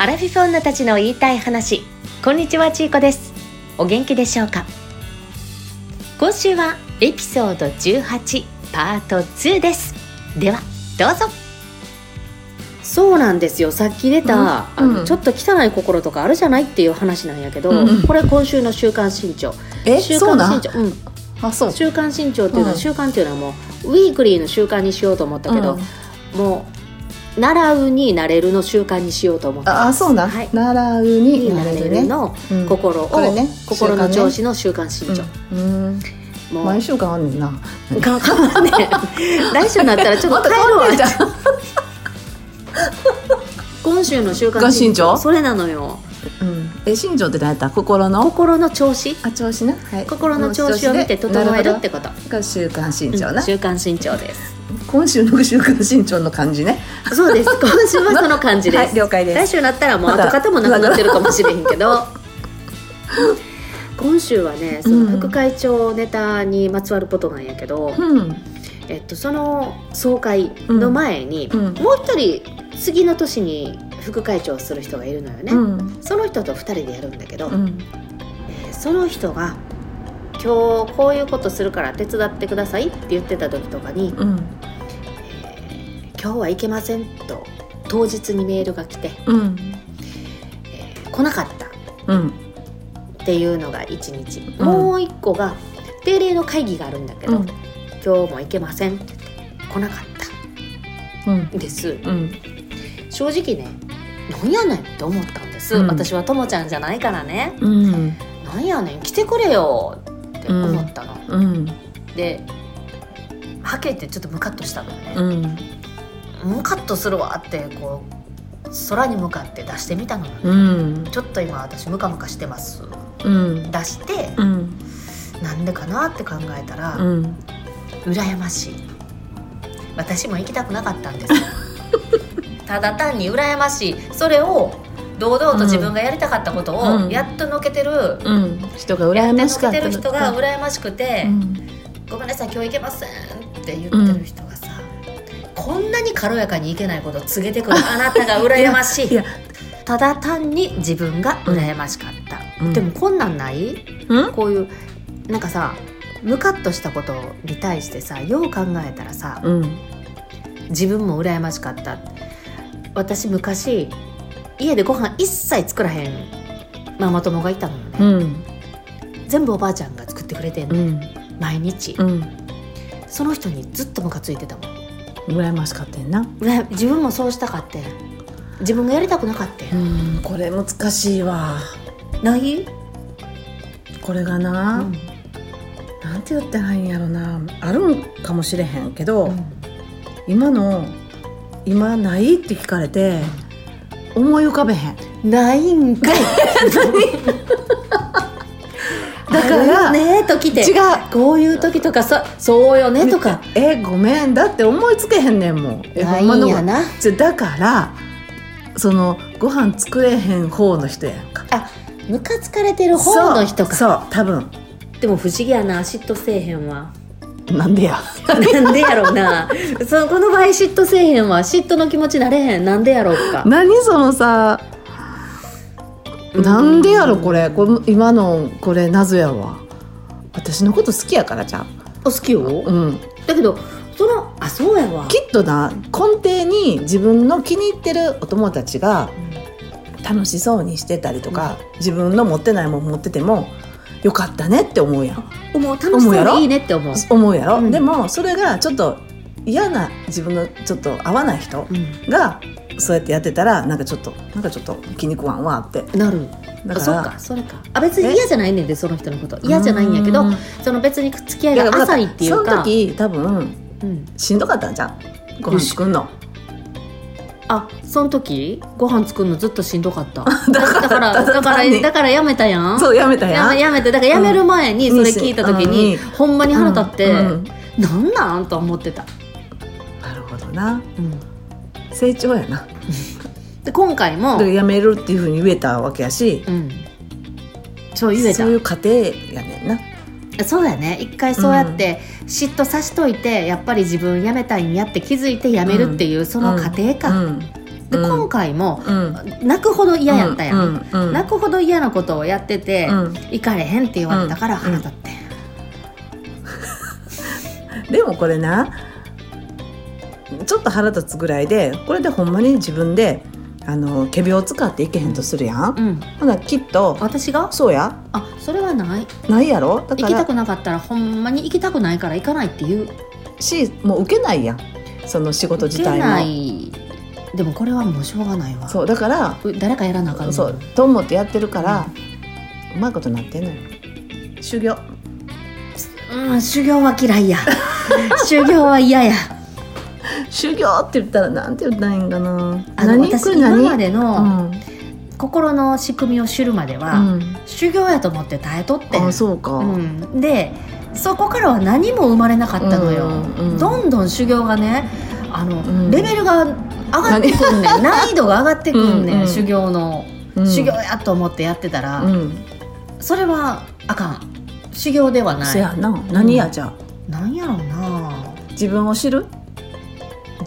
アラフィフ女たちの言いたい話。こんにちはちいこです。お元気でしょうか？今週はエピソード18パート2です。ではどうぞ。そうなんですよ。さっき出た、うんあのうんちょっと汚い心とかあるじゃないっていう話なんやけど、うんこれ今週の「週刊新潮」え週刊新潮。うん。あそう。週刊新潮っていうのは、うん。週刊っていうのはもうウィークリーの習慣にしようと思ったけど、もう習うになれるの習慣にしようと思ってああそうなん、はい習うになれるねれるのうん心を、これね心の調子のの週刊新潮、うんもう毎週間あんねんなかかわんね来週になったらちょっと帰るわま今週の週刊新潮それなのようんえ新庄って何やった心の心の調子あ調子な、はい、心の調子を見て整えるってことことが週刊新潮な、うん週刊新潮です今週の週刊新潮の感じねそうです。今週はその感じです、はい了解です。来週になったらもう跡形もなくなってるかもしれへんけど。今週はねその副会長ネタにまつわることなんやけど、うん。えっと、その総会の前に、うん。もう一人次の年に副会長をする人がいるのよね、うん。その人と二人でやるんだけど、うん。えーその人が「今日こういうことするから手伝ってください」って言ってた時とかにうん「今日は行けません」と当日にメールが来て、うん。えー来なかった。うん。っていうのが1日、うん。もう一個が定例の会議があるんだけど、うん。今日も行けません。って言って来なかった。うん。んです。うん。正直ねなんやねんって思ったんです、うん。私はともちゃんじゃないからね。うん。なんやねん来てくれよって思ったの、うん。ではけてちょっとムカッとしたのよね、うんムカッとするわってこう空に向かって出してみたのよ、うん。ちょっと今私ムカムカしてます。うん。出してう、ん。なんでかなって考えたら、うん。羨ましい。私も行きたくなかったんです ただ単に羨ましい。それを堂々と自分がやりたかったことをうん。やっとのけてる、うん人がやっ羨ましかったてのけてる人が羨ましくて、うん。ごめんなさい今日行けませんって言ってる人がさ、こんなに軽やかにいけないことを告げてくるあなたが羨ましい。いやただ単に自分が羨ましかった、うん。でもこんなんない？うん？こういうなんかさムカッとしたことに対してさよう考えたらさうん。自分も羨ましかった。私昔家でご飯一切作らへんママ友がいたのよね、うん。全部おばあちゃんが作ってくれてんの、うん。毎日、うん。その人にずっとムカついてたもん羨ましかったんな。自分もそうしたかってん自分がやりたくなかったん、うんこれ難しいわ。ない、これがな、なんて言ったらいいんやろな。あるんかもしれへんけど、今の今ないって聞かれて思い浮かべへん。ないんかい だからね時で。違う。こういう時とかさそうよねとか。えごめんだって思いつけへんねんもん。えほんまじゃだからそのご飯作れへん方の人やんか。あムカつかれてる方の人か。そう多分。でも不思議やな嫉妬せえへんわ。なんでや？なんでやろうな。そうこの場合嫉妬せえへんわ。嫉妬の気持ちなれへん。なんでやろうか。何そのさなんでやろこれ？この今のこれ謎やわ私のこと好きやからじゃん。お好きよ、うん。だけどそのあそうやわ。きっとな根底に自分の気に入ってるお友達が楽しそうにしてたりとか、自分の持ってないもん持っててもよかったねって思うやん。思う。楽しそうでいいねって思う、思うやろ、うん。でもそれがちょっと嫌な自分のちょっと合わない人うん。がそうやってやってたらなんかちょっとなんかちょっと気に食わんわって。なる。だからあそうかそれか。あ別に嫌じゃないねんでその人のこと。嫌じゃないんやけどうん。その別に付き合いが浅いっていうそかの時多分うん、しんどかったんじゃんご飯作んの。あその時ご飯作るのずっとしんどかった。だからだからだからやめたやん。そうやめたやん。やめやめてだからやめる前にそれ聞いた時に、うん。ほんまに腹立って、うん。うん。なんなん？と思ってた、なるほどな。うん成長やな。で今回もやめるっていうふうに言えたわけやしうん、そう言えた。そういう過程やねんな。そうやね。一回そうやって嫉妬さしといてやっぱり自分辞めたいんやって気づいて辞めるっていうその過程か、うん。で、うん。今回もうん。泣くほど嫌やったやん、うん。うん。泣くほど嫌なことをやってて、うん。行かれへんって言われたから腹立ってん、でもこれなちょっと腹立つぐらいでこれでほんまに自分であの仮病を使っていけへんとするやん、うん、ほなきっと私が？そうや。あそれはない。ないやろ？だ行きたからくなかったらほんまに行きたくないから行かないって言う。しもう受けないやん。その仕事自体も。い。でもこれはもうしょうがないわ。そうだからう誰かやらなあかんのそうと思ってやってるから、うまいことなってんのよ。修行。うん修行は嫌いや。修行は嫌や修行って言ったらなんて言ったらいいんかな。あの私今まうでのん。心の仕組みを知るまでは、うん。修行やと思って耐えとってん。あそうか、うん、でそこからは何も生まれなかったのよ、うんうん。どんどん修行がねあの、ん。レベルが上がってくんねん。難易度が上がってくんねん、うんうん修行の、うん。修行やと思ってやってたら、うん。それはあかん。修行ではない。そやな。何やじゃあ？なん。やろうな。自分を知る？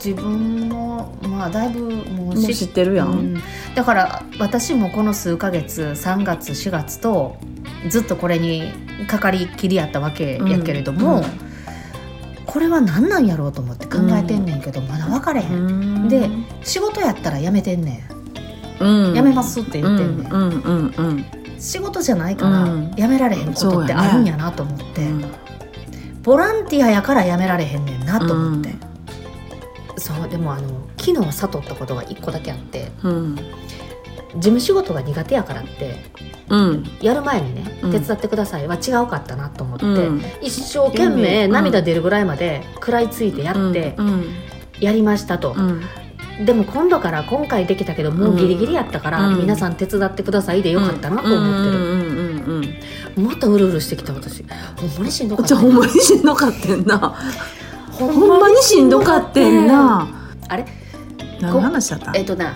自分もまあだいぶもう知ってるやん、うん。だから私もこの数ヶ月3月4月とずっとこれにかかりきりやったわけやけれども、うん。これは何なんやろうと思って考えてんねんけど、まだ分かれへん、で仕事やったら辞めてんねうん。ん辞めますって言ってんねん、うんうんうんうん。仕事じゃないからうん。辞められへんことってあるんやなと思って、ボランティアやから辞められへんねんなと思って、そうでもあの昨日悟ったことが一個だけあってうん。事務仕事が苦手やからってうん。やる前にねうん。手伝ってください。は違うかったなと思って、うん。一生懸命うん。涙出るぐらいまで食らいついてやってうん。やりましたと。う、ん。でも今度から今回できたけどもうギリギリやったから、うん。皆さん手伝ってくださいでよかったなと思ってる、もっとうるうるしてきた私。ほんまにしんどかった。ほんまにしんどかってんなほほんまにしんどかってんな。あれ？何の話だった？えっとな。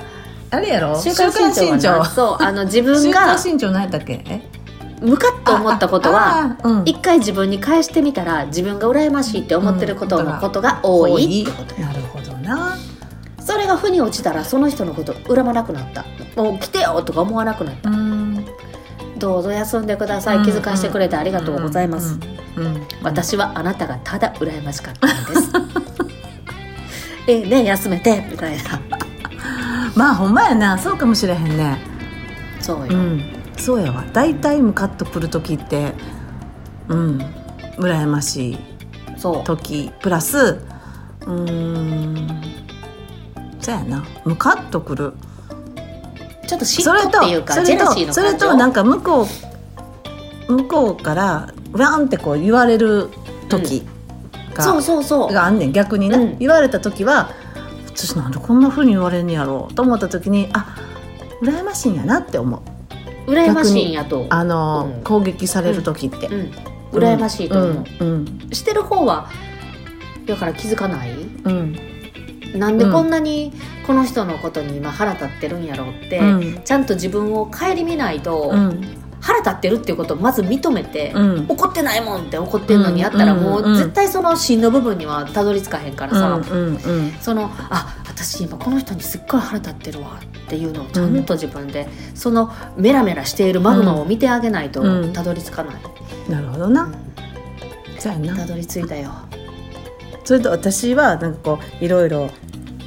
あれやろ？週刊新潮そうあの 自分週刊が新潮何やったっけ？え？ムカッと思ったことはああうん。一回自分に返してみたら自分が羨ましいって思ってることのことが多い。ってことや。なるほどな。それが負に落ちたらその人のこと恨まなくなった。もう来てよとか思わなくなった。うん。どうぞ休んでください。気遣いしてくれてありがとうございます、うんうん私はあなたがただ羨ましかったんです。ええね休めてみたいな。まあほんまやな。そうかもしれへんね。そうよ、うん。そうやわ。大体ムカッとくる時ってうん。羨ましい時。プラスうーん。そうやな。ムカッとくる。ちょっと嫉それと妬っていうかそれジェラシーとそれとなんか向こう向こうからワンってこう言われる時が,、そうそうそう。があんねん。逆にね、うん。言われた時は私なんでこんな風に言われんねやろうと思った時にあ羨ましいんやなって思う羨ましいんやと。あの、うん。攻撃される時って、うん。羨ましいと思う、うん。うん。してる方はだから気づかない？うん。なんでこんなにこの人のことに今腹立ってるんやろうって、うん。ちゃんと自分を顧みないと、うん腹立ってるっていうことをまず認めて、うん。怒ってないもんって怒ってんのにやったらうん。もうん。う絶対その芯の部分にはたどり着かへんからさ、うん。うん。そのあ私今この人にすっごい腹立ってるわっていうのをちゃんと自分で、そのメラメラしているマグマを見てあげないとうん。たどり着かない、なるほどな。うん。そうやな。たどり着いたよ。それと私はなんかこういろいろ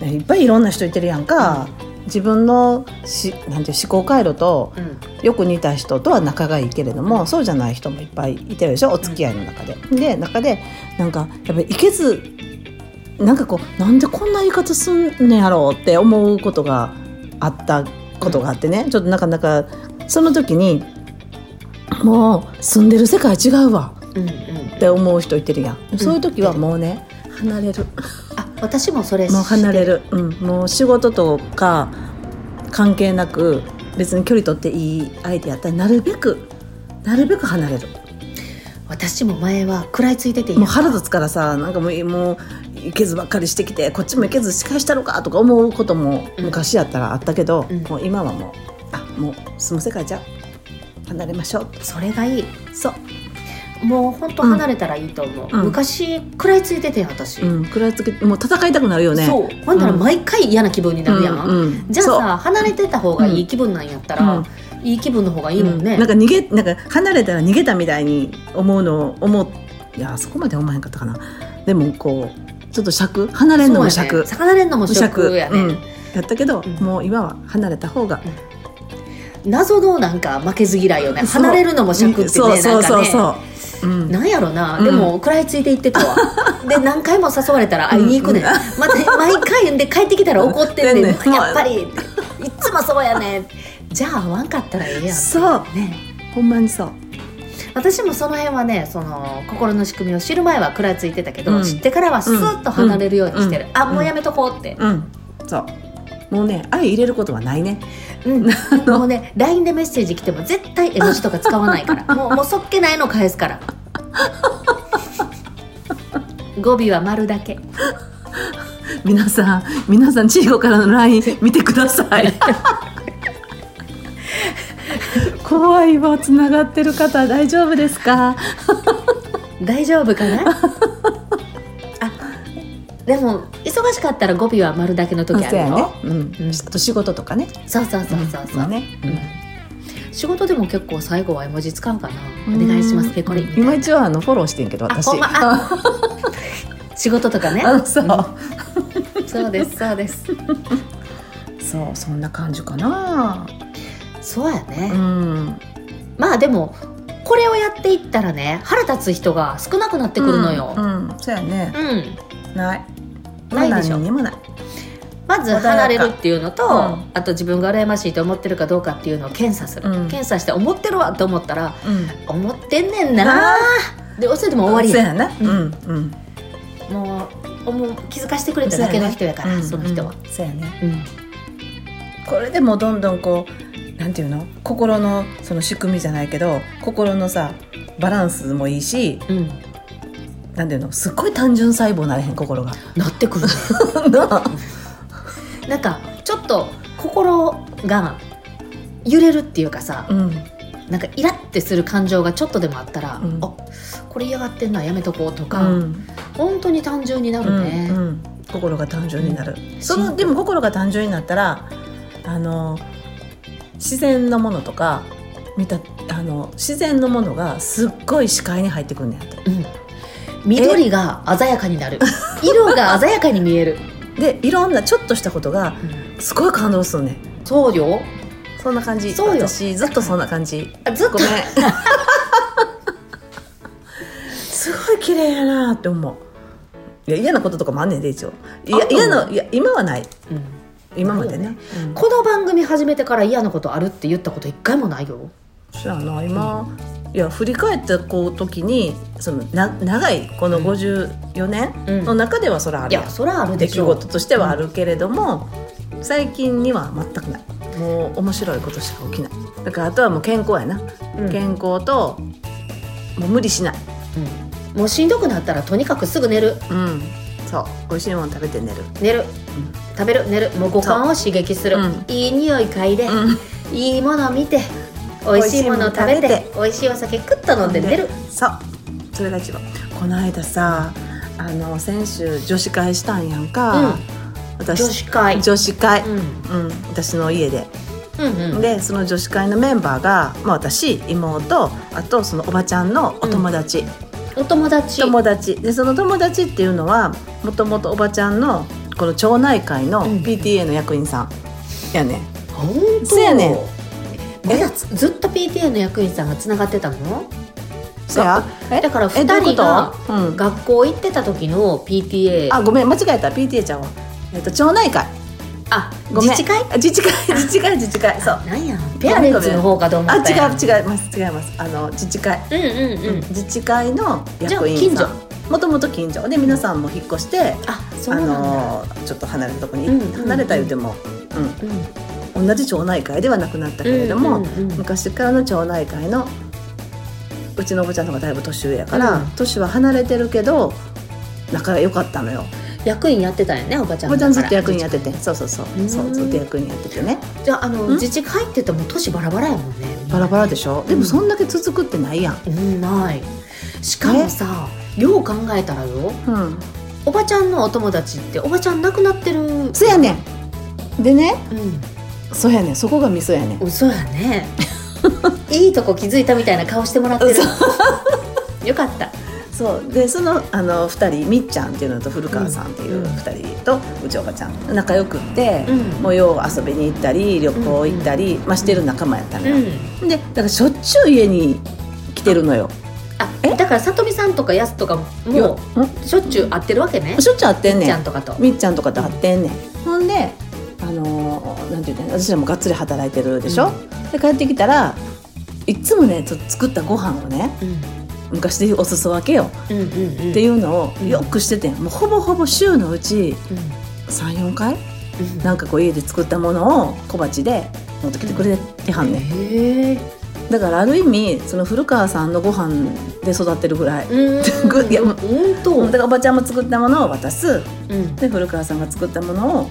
いっぱいいろんな人いてるやんか、自分のしなんていう思考回路とうんよく似た人とは仲がいいけれども、そうじゃない人もいっぱいいてるでしょお付き合いの中で。で中でなんかやっぱりいけずなんかこうなんでこんな言い方すんねやろうって思うことがあったことがあってね、ちょっとなかなかその時にもう住んでる世界違うわうんうんって思う人いてるやん。そういう時はもうね離れる。あ私もそれもう離れる。る、うん、もう仕事とか関係なく別に距離取っていい相手やったらなるべくなるべく離れる。私も前は食らいついてていいもう腹立つからさなんかもうもういけずばっかりしてきてこっちもいけず仕返したのかとか思うこともうん昔やったらあったけど、うん。もう今はもうあもう住む世界じゃ離れましょう。それがいい。そうもう本当離れたらいいと思う、うん。昔食らいついてて私、うん食らいつけもう戦いたくなるよね。そう。ほんならうん。毎回嫌な気分になるやん、うんうん。じゃあそう。さ離れてた方がいい気分なんやったら、うん。いい気分の方がいいもんね、うん。なんか逃げなんか離れたら逃げたみたいに思うのを思う。いやそこまで思わへんかったかな。でもこうちょっと尺離れんのも尺、そうやね。離れんのも尺。やね、うん。やったけど、うん。もう今は離れた方が、謎のなんか負けず嫌いよね離れるのも尺ってねそうそうそうなんかね。そう、う。ん。なんやろな、うん。でも食らいついていってたわ。で何回も誘われたら会いに行くね。ん、うん。また毎回で帰ってきたら怒ってんねん、うんやっぱりいっつもそうやねん。じゃあ会わんかったらええやんそう。ねほんまにそう。私もその辺はねその心の仕組みを知る前は食らいついてたけど、うん。知ってからはスーッと離れるようにしてる、うん。あもうやめとこうって、うん。そうもうね愛入れることはないね。うん、もうね LINE でメッセージ来ても絶対絵文字とか使わないから。もうもうそっけないの返すから。語尾は丸だけ。皆さん皆さんチーゴからの LINE 見てください。怖いわ。つながってる方大丈夫ですか？大丈夫かな？あでも忙しかったら語尾は丸だけの時あるよ、そうやね、うん。うん。あと仕事とかね。そうそうそうそうそう、ね、うん。仕事でも結構最後は絵文字使うかな。お願いしますペコリ今一応あのフォローしてんけど私。仕事とかね。あそう、そうですそうです。そうそんな感じかな。そうやね、うん。まあでもこれをやっていったらね腹立つ人が少なくなってくるのよ。うん、うん。そうやね。うん、ないないでしょ。何にもない。まず離れるっていうのと、うん。あと自分が羨ましいと思ってるかどうかっていうのを検査する、うん。検査して思ってるわと思ったらうん。思ってんねんな。でそれでも終わりや。そうやな。ううんんうん。もう思う気づかせてくれただけの人やからそ,、の人は、うんそうやね。うん。これでもどんどんこうなんていうの？心のその仕組みじゃないけど心のさバランスもいいしうんなんていうのすっごい単純細胞なれへん心が。なってくる。ね ななんかちょっと心が揺れるっていうかさ、うん。なんかイラってする感情がちょっとでもあったら、うん。あこれ嫌がってんなやめとこうとか、うん。本当に単純になるね、うんうん。心が単純になる、うん。そのでも心が単純になったらあの自然のものとか見たあの自然のものがすっごい視界に入ってくんねんって。うん緑が鮮やかになる。色が鮮やかに見える、でいろんなちょっとしたことがすごい感動するねん。そうよ。そんな感じ。そうよ。私ずっとそんな感じ。あずっと？ごめん。すごい綺麗やなって思う。いや嫌なこととかもあんねんで一応。いや嫌ないや今はない。うん。今までね。うん。この番組始めてから嫌なことあるって言ったこと一回もないよ。そうやな今、いや振り返ったこう時にそのな長いこのうん。54年うん。の中ではそれあいる。やん、やそれはある出来でしょ。事としてはあるけれども、最近には全くない。もう面白いことしか起きない。だからあとはもう健康やな、うん。健康ともう無理しない。うん。もうしんどくなったらとにかくすぐ寝る。うん。そう。美味しいもの食べて寝る。寝る、食べる。寝る。もう五感を刺激する、うん。いい匂い嗅いで、うん。いいもの見て美味しいもの食べて美味しいお酒クッと飲んで寝る。そう。それが一番この間さあの先週女子会したんやんか、私女子会。女子会、うん。うん、私の家で、うんうん。でその女子会のメンバーが、まあ、私妹あとそのおばちゃんのお友達、お友達。友達。でその友達っていうのはもともとおばちゃんのこの町内会のうん。PTA の役員さんやね、本当？そうやねんまだつずっと PTA の役員さんがつながってたの？そや。えだから2えどういう人が学校行ってた時の PTA あごめん間違えた。PTA ちゃんは、えっと、町内会。あごめん。自治会？あ 自治会。自治会自治会。そう。なんや。ペアレンツの方かと思あったやん。違う違います違います。あの自治会、うんうんうん。自治会の役員じゃさんもともと近所。で皆さんも引っ越してあそうあなんだ、のちょっと離れたとこに、離れた言うても、うん、同じ町内会ではなくなったけれども、うんうんうん。昔からの町内会のうちのおばちゃんの方がだいぶ年上やから、うん。年は離れてるけど仲が良かったのよ。役員やってたんやねおばちゃんおばちゃんずっと役員やっって。てそうそうそう。うんそうずっと役員やっててね。じゃああのん？自治会って言っても年バラバラやもんね。バラバラでしょ、でうん。もそんだけ続くってないやん。うんない。しかもさよう考えたらようん。おばちゃんのお友達っておばちゃん亡くなってる。そやねん。でねうそうやねん。そこがミソやねん。ん嘘やね。いいとこ気づいたみたいな顔してもらってる。よかった。そう。でそのあの2人みっちゃんっていうのと古川さんっていううん。2人とうちおばちゃん。仲良くって、うん。もうよう遊びに行ったり旅行行ったり、まあ、してる仲間やったのよ、うん。でだからしょっちゅう家に来てるのよ。あえ？だからさとみさんとかやすとかもしょっちゅう会ってるわけね。しょっちゅう会ってんねん。ちゃんとかと。みっちゃんとかと会ってんねん、ほんであのーなんて言うの私らもがっつり働いてるでしょ、で帰ってきたらいつもね作ったご飯をねうん。昔で言うお裾分けよ。うんうんうん。っていうのをうんよくしててん。もうほぼほぼ週のうち34回？うん。なんかこう家で作ったものを小鉢で持ってきてくれてはん。ね。ん、へえ。だからある意味その古川さんのご飯で育ってるぐらい、うん。いや本当。だからおばちゃんも作ったものを渡す。うん。で古川さんが作ったものを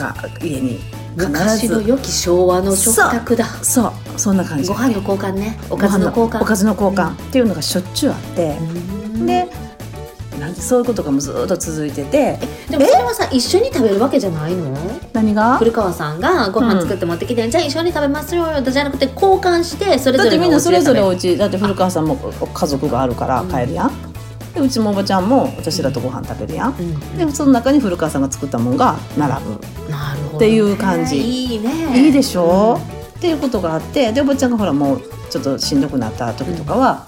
が家に。必ず。昔の良き昭和の食卓だ。そう。そんな感じ。ご飯の交換ね。おかずの交換。おかずの交換。っていうのがしょっちゅうあって、うん。でなんでそういうことがもうずっと続いてて。でもそれはさ一緒に食べるわけじゃないの？何が？古川さんがご飯作って持ってきて、じゃあ一緒に食べますよじゃなくて交換してそれぞれのだってみんなそれぞれおお家だって古川さんも家族があるから帰るやん、でうちもおばちゃんも私らとご飯食べるやん、うん。でその中に古川さんが作ったもんが並ぶ、っていう感じ。いいね。いいでしょ、っていうことがあってでおばちゃんがほらもうちょっとしんどくなった時とかは、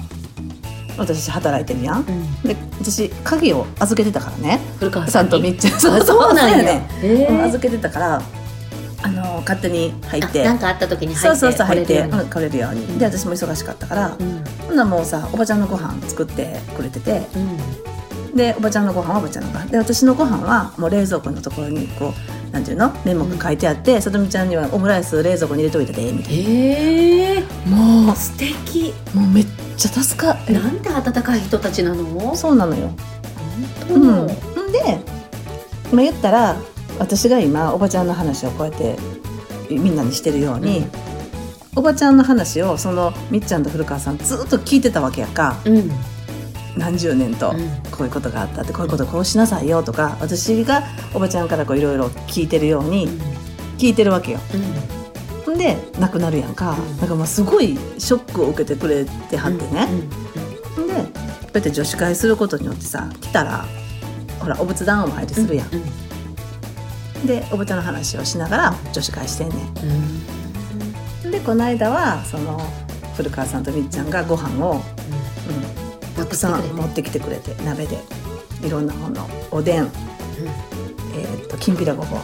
私働いてるやん。で私鍵を預けてたからね。古川ささんとみっちゃん。あそうなんや。ね預けてたからあの勝手に入って。あなんかあった時に入ってそうそうそう入って来れるように。うん来れるように。で私も忙しかったからうん。ほんならもうさおばちゃんのご飯作ってくれてて。うん。でおばちゃんのご飯はおばちゃんのご飯。で私のご飯はもう冷蔵庫のところにこうなんていうの？メモが書いてあってさとみちゃんにはオムライス冷蔵庫に入れといてでみたいへえ。なも素敵。うもうめっちゃ助かる。なんて温かい人たちなの？そうなのよ。本うん、んで、まあ、言ったら私が今おばちゃんの話をこうやってみんなにしてるように、おばちゃんの話をそのみっちゃんと古川さんずっと聞いてたわけやんか。うんうん何十年と、うん。こういうことがあったってこういうことこうしなさいよとか私がおばちゃんからこういろいろ聞いてるように聞いてるわけよ。ん。で亡くなるやんか、うん。なんかまあすごいショックを受けてくれてはってね。うん。ん。でこうやって女子会することによってさ来たらほらお仏壇お参りするやん。うん。でおばちゃんの話をしながら女子会してんねうん。んでこの間はその古川さんとみっちゃんがご飯を、うん、たくさん持ってきてくれて鍋で。いろんなもの。おでん、えー、ときんぴらごぼう。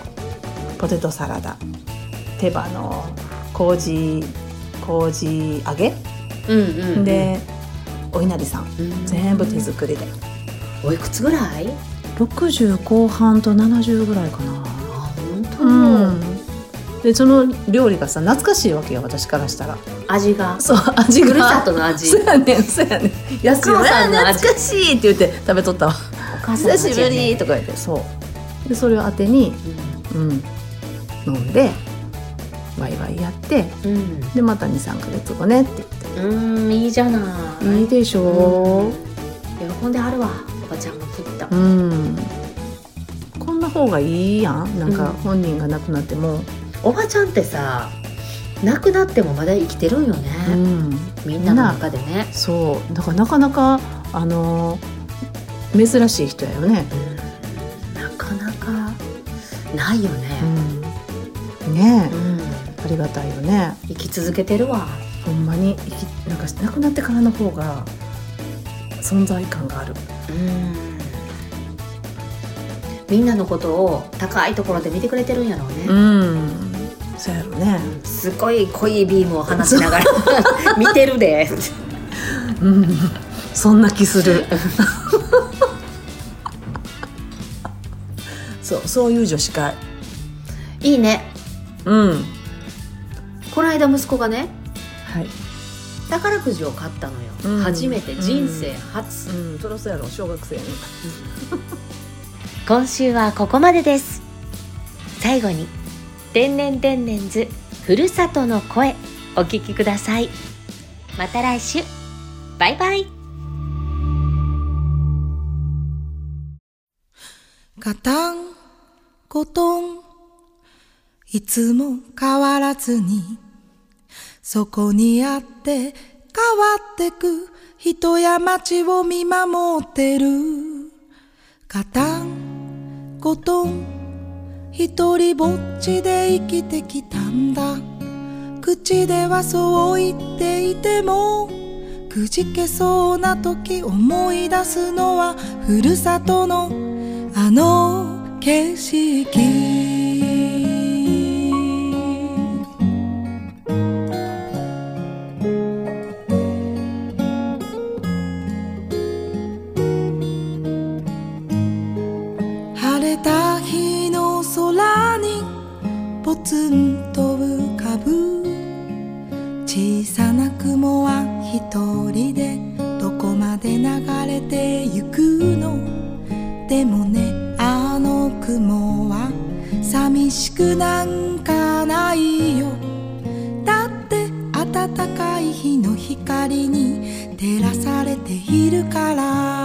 ポテトサラダ。手羽の麹麹揚げ、うんうんうん。でお稲荷さん。うん。全部手作りで。おいくつぐらい？60後半と70ぐらいかなでその料理がさ懐かしいわけよ私からしたら。味が。そう味が。ふるさとの味。そうやねんそうやねん。安いお母さんの味。懐かしいって言って食べとったわ。久しぶりとか言ってそう。でそれを当てに、うん、飲んでワイワイやってうん。うんでまた23か月後ねってうんいいじゃない。言っていいでしょ喜んではるわおばちゃんもきっと。うん、こんな方がいいやん。なんかうん。本人が亡くなっても、おばちゃんってさ亡くなってもまだ生きてるんよね、うん、みんなの中でね、そう。だからなかなかあのー珍しい人やよね、うん。なかなかないよね、うん、ねえ。うん。ありがたいよね。生き続けてるわ。ほんまに生きなんか亡くなってからの方が存在感がある。うん。みんなのことを高いところで見てくれてるんやろうね、うんね、すごい濃いビームを放ちながら見てるで。うん、そんな気する。そうそういう女子会。いいね。うん。この間息子がねはい。宝くじを買ったのよ、うん。初めて人生初、うん。そろそろやろ小学生に。今週はここまでです。最後に天然天然図ふるさとの声お聞きください。また来週。バイバイ。カタンコトンいつも変わらずにそこにあって変わってく人や街を見守ってる。カタンコトン一人ぼっちで生きてきたんだ。口ではそう言っていてもくじけそうな時思い出すのはふるさとのあの景色。は一人でどこまで流れてゆくの？でもねあの雲は寂しくなんかないよ。だって暖かい日の光に照らされているから。